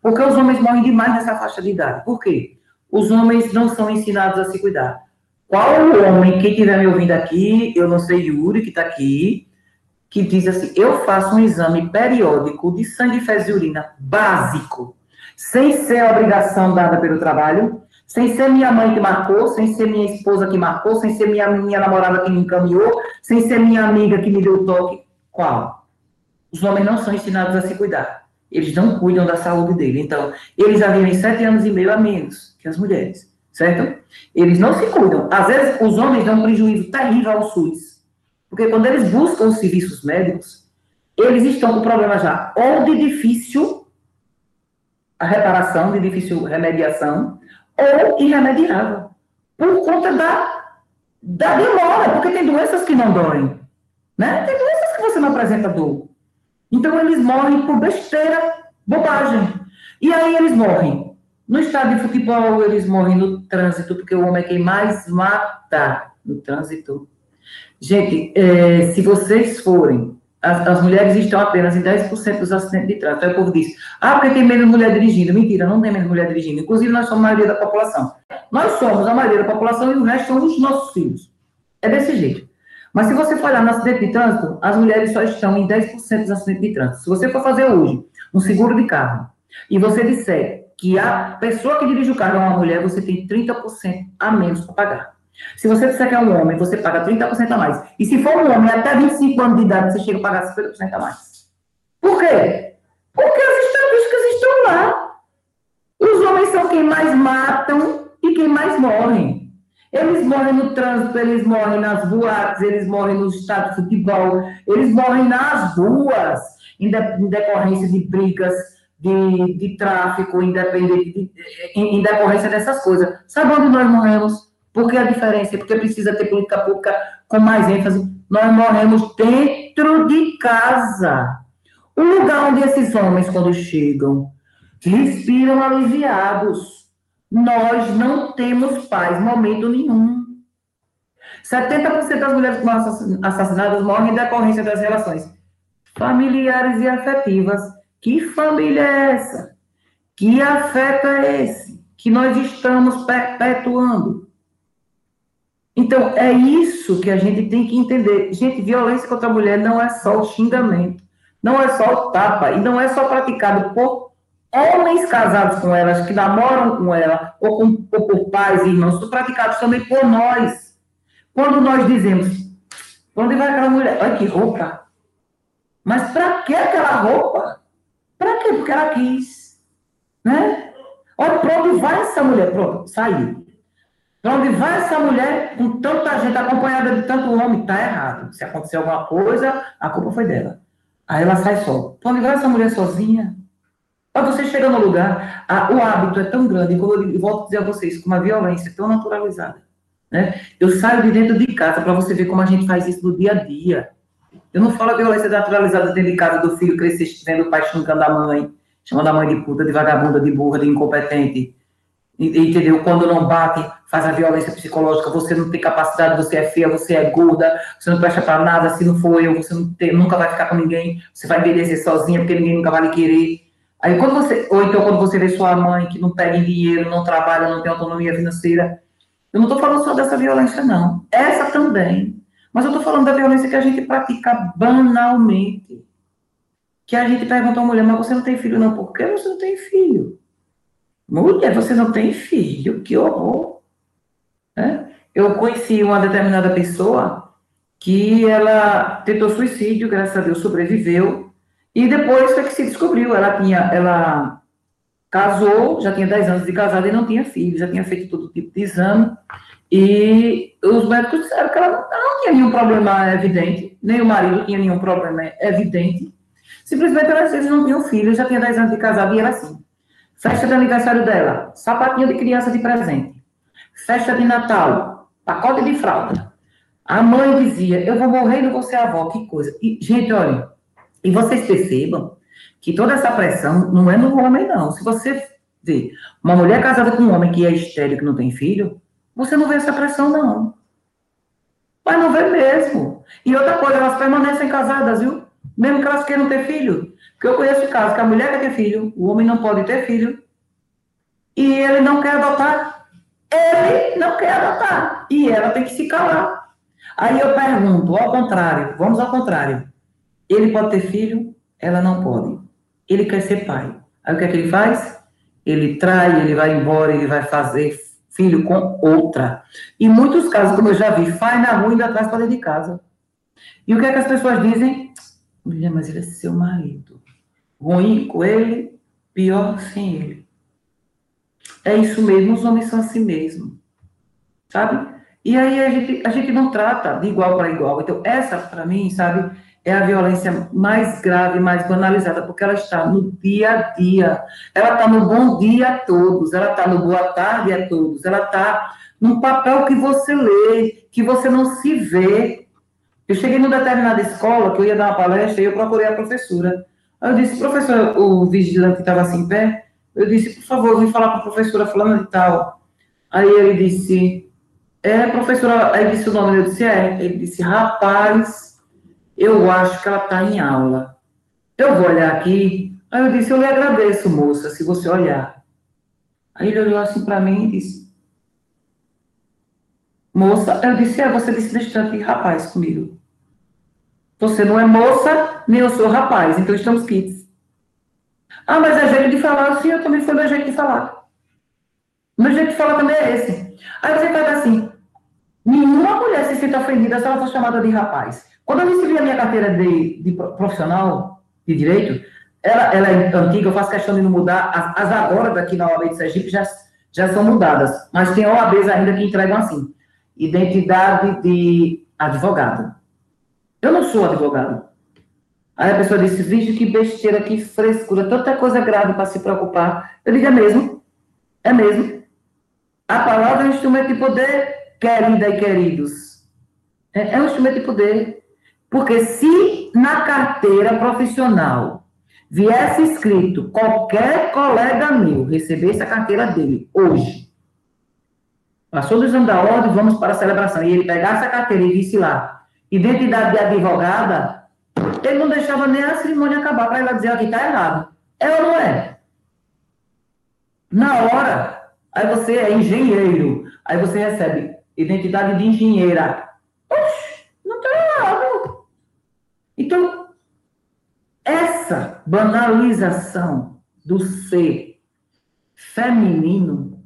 Porque os homens morrem demais nessa faixa de idade. Por quê? Os homens não são ensinados a se cuidar. Qual homem, quem estiver me ouvindo aqui, eu não sei, Yuri, que está aqui, que diz assim: eu faço um exame periódico de sangue, fezes e urina básico, sem ser obrigação dada pelo trabalho, sem ser minha mãe que marcou, sem ser minha esposa que marcou, sem ser minha, minha namorada que me encaminhou, sem ser minha amiga que me deu toque. Qual? Os homens não são ensinados a se cuidar. Eles não cuidam da saúde dele. Então, eles já vivem sete anos e meio a menos que as mulheres, certo? Eles não se cuidam. Às vezes, os homens dão um prejuízo terrível ao SUS. Porque quando eles buscam os serviços médicos, eles estão com problema já ou de difícil a reparação, de difícil remediação, ou irremediável, por conta da, da demora, porque tem doenças que não doem, né? Tem doenças que você não apresenta dor. Então, eles morrem por besteira, bobagem. E aí eles morrem. No estado de futebol, eles morrem no trânsito, porque o homem é quem mais mata no trânsito. Gente, é, se vocês forem as, as, mulheres estão apenas em 10% dos acidentes de trânsito. Aí o povo diz, ah, porque tem menos mulher dirigindo. Mentira, não tem menos mulher dirigindo. Inclusive, nós somos a maioria da população. Nós somos a maioria da população e o resto são os nossos filhos. É desse jeito. Mas se você for olhar no acidente de trânsito, as mulheres só estão em 10% dos acidentes de trânsito. Se você for fazer hoje um seguro de carro e você disser que a pessoa que dirige o carro é uma mulher, você tem 30% a menos para pagar. Se você disser que é um homem, você paga 30% a mais. E se for um homem até 25 anos de idade, você chega a pagar 50% a mais. Por quê? Porque as estatísticas estão lá. Os homens são quem mais matam e quem mais morrem. Eles morrem no trânsito, eles morrem nas boates, eles morrem no estado de futebol, eles morrem nas ruas, em, de, em decorrência de brigas, de, de tráfico, independente, de, em, em decorrência dessas coisas. Sabe onde nós morremos? Por que a diferença? Porque precisa ter política pública com mais ênfase. Nós morremos dentro de casa. O lugar onde esses homens, quando chegam, respiram aliviados. Nós não temos paz, momento nenhum. 70% das mulheres que assassinadas morrem em decorrência das relações familiares e afetivas. Que família é essa? Que afeto é esse? Que nós estamos perpetuando? Então, é isso que a gente tem que entender. Gente, violência contra a mulher não é só o xingamento, não é só o tapa, e não é só praticado por homens casados com elas, que namoram com ela, ou, com, ou por pais e irmãos, são praticados também por nós. Quando nós dizemos, onde vai aquela mulher? Olha que roupa. Mas para que aquela roupa? Para quê? Porque ela quis. Né? Olha, para onde vai essa mulher? Pronto, saiu. Para onde vai essa mulher com tanta gente acompanhada de tanto homem? Está errado. Se acontecer alguma coisa, a culpa foi dela. Aí ela sai só. Para onde vai essa mulher sozinha? Para você chegar no lugar, a, o hábito é tão grande, como eu, eu volto a dizer a vocês, com uma violência tão naturalizada. Né? Eu saio de dentro de casa para você ver como a gente faz isso no dia a dia. Eu não falo a violência naturalizada dentro de casa do filho crescer vendo o pai xingando a mãe, chamando a mãe de puta, de vagabunda, de burra, de incompetente. Entendeu? Quando não bate, faz a violência psicológica. Você não tem capacidade, você é feia, você é gorda, você não presta para nada. Se não for eu, você tem, nunca vai ficar com ninguém. Você vai envelhecer sozinha, porque ninguém nunca vai lhe querer. Aí quando você, ou então quando você vê sua mãe que não pega dinheiro, não trabalha, não tem autonomia financeira, eu não estou falando só dessa violência, não. Essa também. Mas eu estou falando da violência que a gente pratica banalmente. Que a gente pergunta à mulher, mas você não tem filho, não? Por que você não tem filho? Mulher, você não tem filho? Que horror. É? Eu conheci uma determinada pessoa que ela tentou suicídio, graças a Deus sobreviveu, e depois foi que se descobriu, ela tinha, ela casou, já tinha 10 anos de casada e não tinha filho, já tinha feito todo tipo de exame. E os médicos disseram que ela, ela não tinha nenhum problema evidente, nem o marido tinha nenhum problema evidente. Simplesmente elas vezes não tinham filho, já tinha 10 anos de casada e era assim. Festa de aniversário dela, sapatinho de criança de presente. Festa de Natal, pacote de fralda. A mãe dizia, eu vou morrer e não vou ser avó, que coisa. E, gente, olha, e vocês percebam que toda essa pressão não é no homem, não. Se você vê uma mulher casada com um homem que é estéril, que não tem filho, você não vê essa pressão, não. Mas não vê mesmo. E outra coisa, elas permanecem casadas, viu? Mesmo que elas queiram ter filho. Porque eu conheço casos que a mulher quer ter filho, o homem não pode ter filho, e ele não quer adotar. Ele não quer adotar. E ela tem que se calar. Aí eu pergunto, ao contrário, vamos ao contrário. Ele pode ter filho, ela não pode. Ele quer ser pai. Aí o que é que ele faz? Ele trai, ele vai embora, ele vai fazer filho com outra. E muitos casos, como eu já vi, faz na rua e ainda traz para dentro de casa. E o que é que as pessoas dizem? Mulher, mas ele é seu marido. Ruim com ele, pior sem ele. É isso mesmo, os homens são assim mesmo. Sabe? E aí a gente, a gente não trata de igual para igual. Então, essa, para mim, sabe, é a violência mais grave, mais banalizada, porque ela está no dia a dia. Ela está no bom dia a todos, ela está no boa tarde a todos, ela está num papel que você lê, que você não se vê. Eu cheguei numa determinada escola, que eu ia dar uma palestra, e eu procurei a professora. Aí eu disse, professor, o vigilante que estava assim em pé, eu disse, por favor, vim falar com a professora falando de tal. Aí ele disse, é, professora, aí disse o nome, eu disse, é. Ele disse, rapaz, eu acho que ela está em aula. Eu vou olhar aqui. Aí eu disse, eu lhe agradeço, moça, se você olhar. Aí ele olhou assim para mim e disse, moça, eu disse, é, você disse distante rapaz comigo. Você não é moça, nem eu sou rapaz, então estamos quites. Ah, mas é jeito de falar, sim, eu também foi meu jeito de falar. Meu jeito de falar também é esse. Aí você faz assim, nenhuma mulher se sente ofendida se ela for chamada de rapaz. Quando eu recebi a minha carteira de, de profissional de direito, ela, ela, é antiga, eu faço questão de não mudar. As, as agora daqui na OAB de Sergipe já, já são mudadas, mas tem OABs ainda que entregam assim: identidade de advogado. Eu não sou advogado. Aí a pessoa disse: Vixe, que besteira, que frescura, tanta coisa grave para se preocupar. Eu digo: é mesmo, é mesmo. A palavra é um instrumento de poder, querida e queridos. É, é um instrumento de poder. Porque se na carteira profissional viesse escrito qualquer colega meu recebesse a carteira dele hoje, passou do exame da ordem, vamos para a celebração, e ele pegasse a carteira e visse lá, identidade de advogada, ele não deixava nem a cerimônia acabar para ela dizer aqui está errado. É ou não é? Na hora, aí você é engenheiro, aí você recebe identidade de engenheira. Oxe, não tem nada. Então, essa banalização do ser feminino,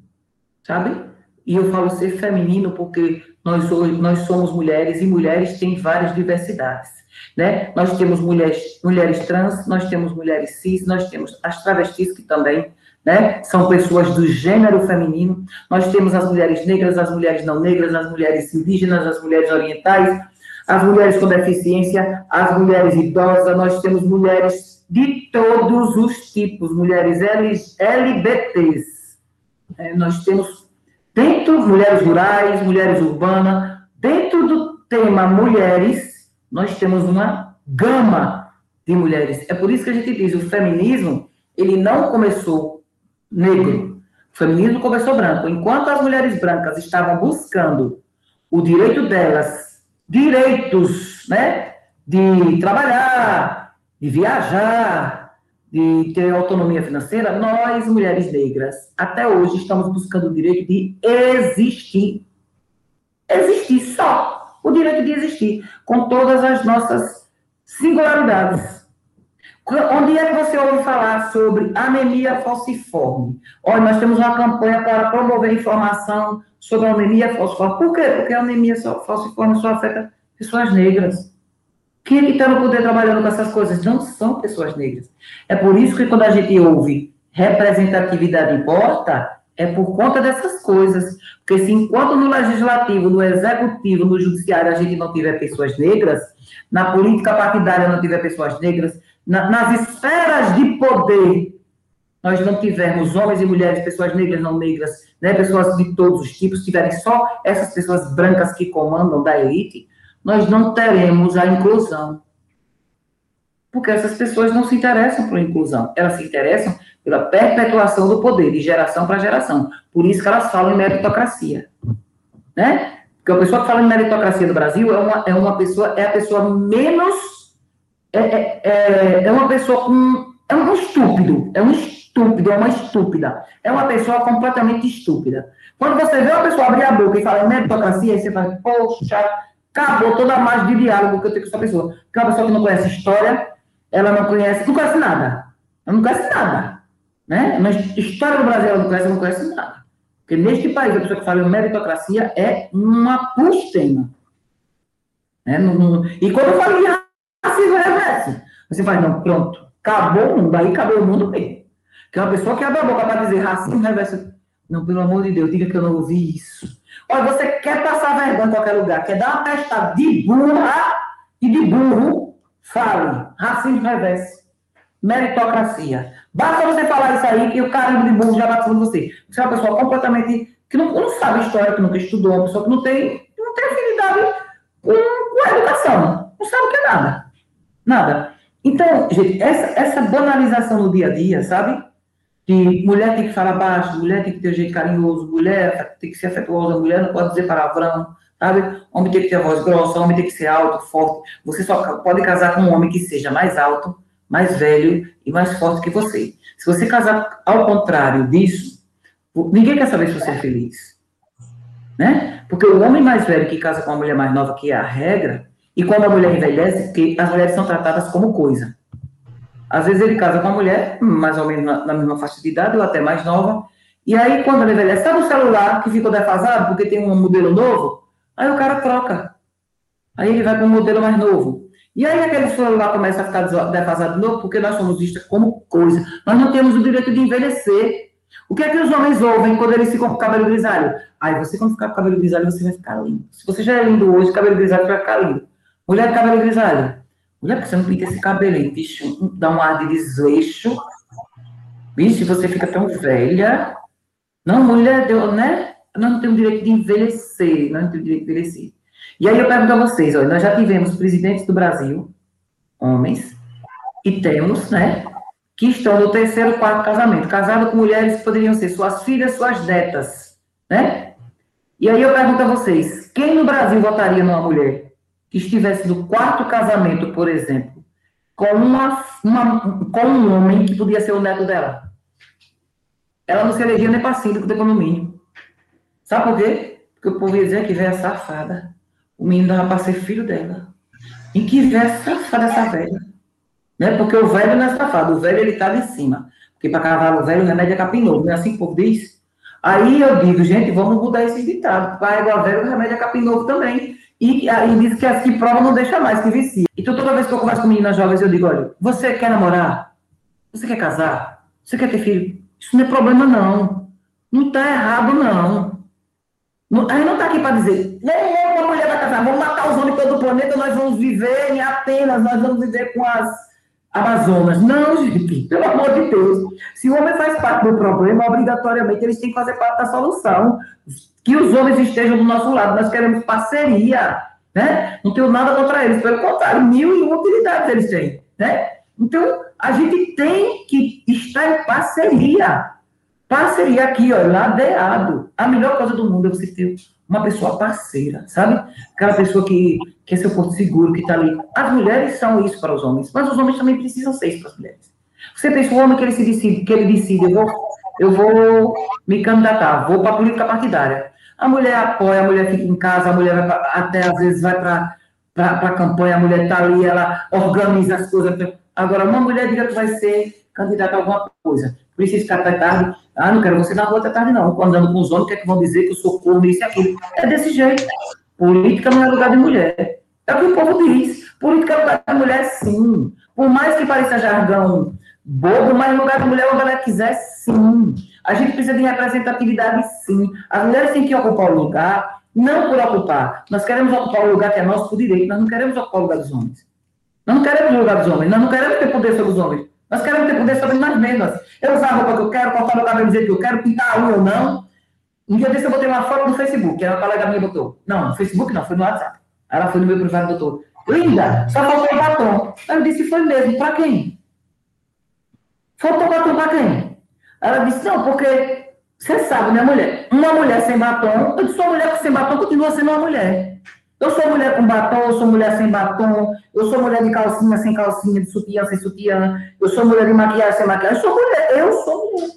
sabe? E eu falo ser feminino porque nós, nós somos mulheres e mulheres têm várias diversidades. Né? Nós temos mulheres, mulheres trans, nós temos mulheres cis, nós temos as travestis que também né? são pessoas do gênero feminino, nós temos as mulheres negras, as mulheres não negras, as mulheres indígenas, as mulheres orientais, as mulheres com deficiência, as mulheres idosas, nós temos mulheres de todos os tipos, mulheres LGBTs. É, nós temos Dentro mulheres rurais, mulheres urbanas, dentro do tema mulheres, nós temos uma gama de mulheres. É por isso que a gente diz, o feminismo, ele não começou negro. O feminismo começou branco. Enquanto as mulheres brancas estavam buscando o direito delas, direitos, né, de trabalhar, de viajar, de ter autonomia financeira, nós, mulheres negras, até hoje estamos buscando o direito de existir. Existir só. O direito de existir, com todas as nossas singularidades. Onde é que você ouve falar sobre anemia falciforme? Olha, nós temos uma campanha para promover informação sobre anemia falciforme. Por quê? Porque a anemia falciforme só afeta pessoas negras. Que está no poder trabalhando com essas coisas? Não são pessoas negras. É por isso que quando a gente ouve representatividade importa, é por conta dessas coisas. Porque se enquanto no legislativo, no executivo, no judiciário a gente não tiver pessoas negras, na política partidária não tiver pessoas negras, na, nas esferas de poder nós não tivermos homens e mulheres, pessoas negras, não negras, né, pessoas de todos os tipos, tiverem só essas pessoas brancas que comandam da elite, nós não teremos a inclusão. Porque essas pessoas não se interessam por inclusão, elas se interessam pela perpetuação do poder, de geração para geração. Por isso que elas falam em meritocracia. Né? Porque a pessoa que fala em meritocracia no Brasil é uma, é uma pessoa, é a pessoa menos. É, é, é, é uma pessoa com. É um estúpido, é um estúpido, é uma estúpida. É uma pessoa completamente estúpida. Quando você vê uma pessoa abrir a boca e falar meritocracia, aí você fala, poxa, acabou toda a margem de diálogo que eu tenho com essa pessoa. Porque é uma pessoa que não conhece história, ela não conhece, não conhece nada. Ela não conhece nada. Né? Na história do Brasil, ela não conhece, não conhece nada. Porque neste país, a pessoa que fala em meritocracia é uma pustema. Né? E quando eu falo em racismo reverso, você fala, não, pronto, acabou o mundo, aí acabou o mundo mesmo. Que é uma pessoa que abre a boca para dizer racismo reverso. Não, pelo amor de Deus, diga que eu não ouvi isso. Olha, você quer passar vergonha em qualquer lugar, quer dar uma testada de burra e de burro, fale. Racismo reverso. Meritocracia. Basta você falar isso aí que o carimbo de burro já bateu em você. Você é uma pessoa completamente que não, não sabe história, que nunca estudou, uma pessoa que não tem, não tem afinidade com, com a educação. Não sabe o que é nada. Nada. Então, gente, essa, essa banalização no dia a dia, sabe? Que mulher tem que falar baixo, mulher tem que ter jeito carinhoso, mulher tem que ser afetuosa, mulher não pode dizer palavrão, sabe? Homem tem que ter voz grossa, homem tem que ser alto, forte. Você só pode casar com um homem que seja mais alto, mais velho e mais forte que você. Se você casar ao contrário disso, ninguém quer saber se você é feliz. Né? Porque o homem mais velho que casa com uma mulher mais nova, que é a regra, e quando a mulher envelhece, porque as mulheres são tratadas como coisa. Às vezes ele casa com uma mulher, mais ou menos na, na mesma faixa de idade, ou até mais nova, e aí quando ele envelhece, sabe o celular que ficou defasado porque tem um modelo novo? Aí o cara troca. Aí ele vai para um modelo mais novo. E aí aquele celular começa a ficar defasado de novo porque nós somos vistos como coisa. Nós não temos o direito de envelhecer. O que é que os homens ouvem quando eles ficam com o cabelo grisalho? Aí você, quando ficar com cabelo grisalho, você vai ficar lindo. Se você já é lindo hoje, cabelo grisalho vai ficar lindo. Mulher cabelo grisalho. Mulher, que você não pinta esse cabelo aí? Bicho, dá um ar de desleixo. Bicho, você fica tão velha. Não, mulher, deu, né? Nós não temos direito de envelhecer. Nós não temos direito de envelhecer. E aí eu pergunto a vocês, olha, nós já tivemos presidentes do Brasil, homens, e temos, né, que estão no terceiro, quarto casamento, casado com mulheres que poderiam ser suas filhas, suas netas, né? E aí eu pergunto a vocês, quem no Brasil votaria numa mulher? Que estivesse no quarto casamento, por exemplo, com, uma, uma, com um homem que podia ser o neto dela. Ela não se elegia nem para síndico de condomínio. Sabe por quê? Porque o povo ia dizer que velha safada. O menino dava para ser filho dela. E que velha safada essa velha. Né? Porque o velho não é safado, o velho ele estava em cima. Porque para cavalo velho o remédio é capim novo, não é assim que o povo diz? Aí eu digo, gente, vamos mudar esse ditado. Para igual velho, o remédio é capim novo também. E aí diz que as que prova não deixa mais, que vicia. Então toda vez que eu converso com meninas jovens, eu digo, olha, você quer namorar? Você quer casar? Você quer ter filho? Isso não é problema, não. Não está errado, não. não. A gente não está aqui para dizer, nem uma mulher vai casar, vamos matar os homens todo o planeta, nós vamos viver em Atenas, nós vamos viver com as Amazonas. Não, gente, pelo amor de Deus. Se o homem faz parte do problema, obrigatoriamente eles têm que fazer parte da solução. Que os homens estejam do nosso lado. Nós queremos parceria, né? Não tenho nada contra eles, pelo contrário, mil e uma utilidades eles têm, né? Então, a gente tem que estar em parceria. Parceria aqui, ó, ladeado. A melhor coisa do mundo é você ter uma pessoa parceira, sabe? Aquela pessoa que, que é seu porto seguro, que está ali. As mulheres são isso para os homens, mas os homens também precisam ser isso para as mulheres. Você pensa, o homem que ele se decide, que ele decide, eu vou, eu vou me candidatar, vou para a política partidária. A mulher apoia, a mulher fica em casa, a mulher pra, até às vezes vai para a campanha, a mulher está ali, ela organiza as coisas. Agora, uma mulher diga que vai ser candidata a alguma coisa. Precisa ficar até tarde. Ah, não quero você na rua até tarde, não. Andando com os homens, o que é que vão dizer que eu sou corno, isso e aquilo. É desse jeito. Política não é lugar de mulher. É o que o povo diz. Política é lugar de mulher, sim. Por mais que pareça jargão bobo, mas lugar de mulher onde ela quiser, sim. A gente precisa de representatividade, sim. As mulheres têm que ocupar o lugar, não por ocupar. Nós queremos ocupar o lugar que é nosso por direito, nós não queremos ocupar o lugar dos homens. Nós não queremos o lugar dos homens, nós não queremos ter poder sobre os homens. Nós queremos ter poder sobre nós mesmos. Eu usar a roupa que eu quero, cortar meu cabelo dizer que eu quero, pintar a ou não. Um dia desse eu botei uma foto no Facebook, que a colega minha botou. Não, no Facebook não, foi no WhatsApp. Ela foi no meu privado e botou. Linda, só faltou batom. Eu disse, foi mesmo, para quem? Faltou batom para quem? Ela disse, não, porque você sabe, né, mulher? Uma mulher sem batom, eu uma mulher sem batom continua sendo uma mulher. Eu sou mulher com batom, eu sou mulher sem batom, eu sou mulher de calcinha sem calcinha, de sutiã sem sutiã, eu sou mulher de maquiagem sem maquiagem, eu sou mulher, eu sou mulher.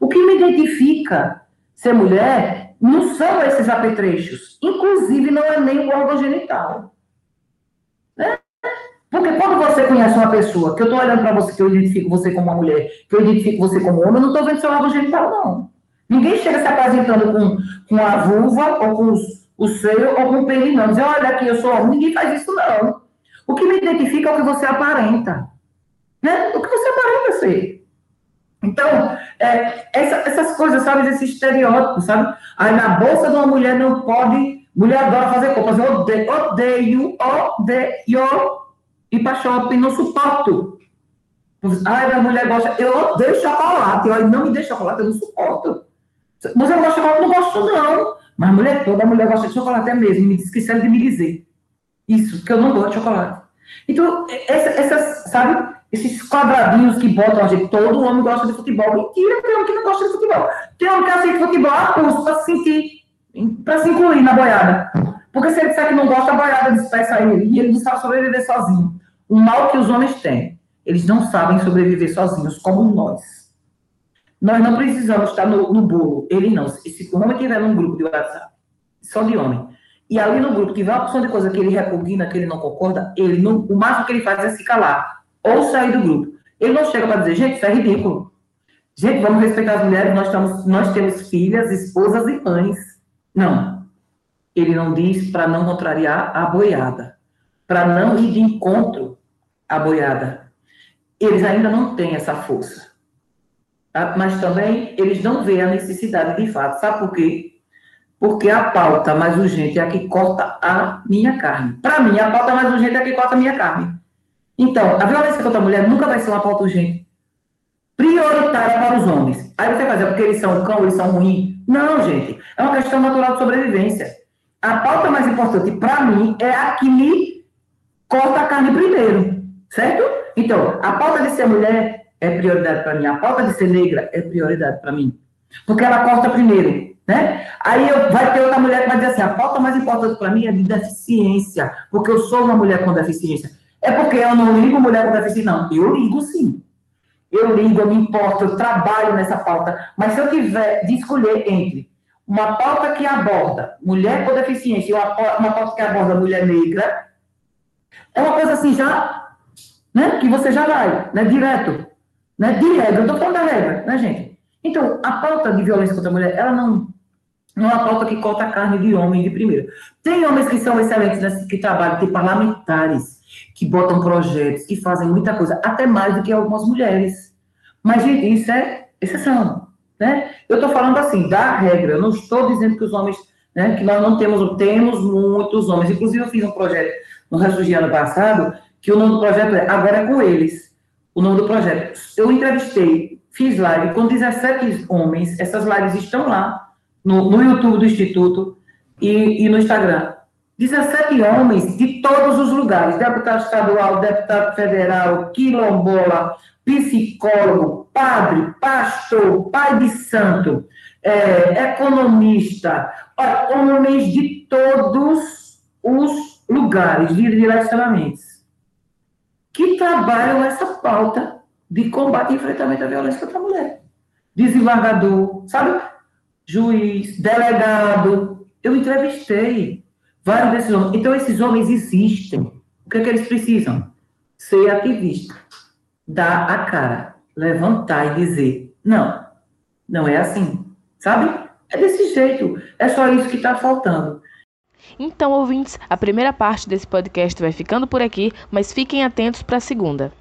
O que me identifica ser mulher não são esses apetrechos, inclusive não é nem o órgão genital. Porque quando você conhece uma pessoa, que eu estou olhando para você, que eu identifico você como uma mulher, que eu identifico você como homem, eu não estou vendo seu órgão genital, não. Ninguém chega se apresentando com, com a vulva ou com os o seio ou com o pênis, não. Dizer, olha aqui, eu sou homem. Ninguém faz isso, não. O que me identifica é o que você aparenta. Né? O que você aparenta ser. Então, é, essa, essas coisas, sabe, esse estereótipo, sabe? Aí na bolsa de uma mulher não pode. Mulher adora fazer compras. Eu odeio, odeio, odeio ir para shopping, não suporto. Ai, a mulher gosta. Eu odeio chocolate. Eu não me dê chocolate, eu não suporto. Você não gosta de chocolate? Não gosto, não. Mas mulher, toda mulher gosta de chocolate, é mesmo. Me esqueceram de me dizer. Isso, porque eu não gosto de chocolate. Então, essa, essas, sabe, esses quadradinhos que botam a gente, todo homem gosta de futebol. Mentira, tem homem que não gosta de futebol. Tem homem que assiste futebol a curso para se sentir, para se incluir na boiada. Porque se ele disser que não gosta, a boiada dispersa ele. E ele não sabe sobreviver sozinho. O mal que os homens têm, eles não sabem sobreviver sozinhos, como nós. Nós não precisamos estar no, no bolo. Ele não. Se o homem estiver num grupo de WhatsApp, só de homem, e ali no grupo tiver uma opção de coisa que ele repugna, que ele não concorda, ele não, o máximo que ele faz é se calar ou sair do grupo. Ele não chega para dizer, gente, isso é ridículo. Gente, vamos respeitar as mulheres, nós, estamos, nós temos filhas, esposas e mães. Não. Ele não diz para não contrariar a boiada, para não ir de encontro à boiada. Eles ainda não têm essa força. Tá? Mas também eles não veem a necessidade de fato. Sabe por quê? Porque a pauta mais urgente é a que corta a minha carne. Para mim, a pauta mais urgente é a que corta a minha carne. Então, a violência contra a mulher nunca vai ser uma pauta urgente. Prioritária para os homens. Aí você vai dizer, porque eles são cão, eles são ruins. Não, gente. É uma questão natural de sobrevivência. A pauta mais importante para mim é a que me corta a carne primeiro. Certo? Então, a pauta de ser mulher é prioridade para mim. A pauta de ser negra é prioridade para mim. Porque ela corta primeiro, né? Aí eu, vai ter outra mulher que vai dizer assim, a pauta mais importante para mim é de deficiência, porque eu sou uma mulher com deficiência. É porque eu não ligo mulher com deficiência, não. Eu ligo sim. Eu ligo, eu me importo, eu trabalho nessa pauta. Mas se eu tiver de escolher entre uma pauta que aborda mulher com deficiência e uma, pauta que aborda mulher negra, é uma coisa assim já, né? Que você já vai, né? Direto, né? De regra, eu tô falando da regra, né, gente? Então, a pauta de violência contra a mulher, ela não, não é uma pauta que corta a carne de homem de primeira. Tem homens que são excelentes, né, que trabalham, tem parlamentares, que botam projetos, que fazem muita coisa, até mais do que algumas mulheres. Mas, gente, isso é exceção. Né? Eu estou falando assim, da regra, eu não estou dizendo que os homens, né, que nós não temos, temos muitos homens. Inclusive, eu fiz um projeto no Ressurgir ano passado, que o nome do projeto é Agora é com eles. O nome do projeto. Eu entrevistei, fiz live com 17 homens, essas lives estão lá no, no YouTube do Instituto e, e no Instagram. 17 homens de todos os lugares, deputado estadual, deputado federal, quilombola, psicólogo, padre, pastor, pai de santo, é, economista, homens de todos os lugares de direcionamentos que trabalham essa pauta de combate e enfrentamento à violência contra a mulher. Desembargador, sabe? Juiz, delegado. Eu entrevistei vários desses homens. Então, esses homens existem. O que é que eles precisam? Ser ativista dar a cara, levantar e dizer: não, não é assim, sabe? É desse jeito. É só isso que está faltando. Então, ouvintes, a primeira parte desse podcast vai ficando por aqui, mas fiquem atentos para a segunda.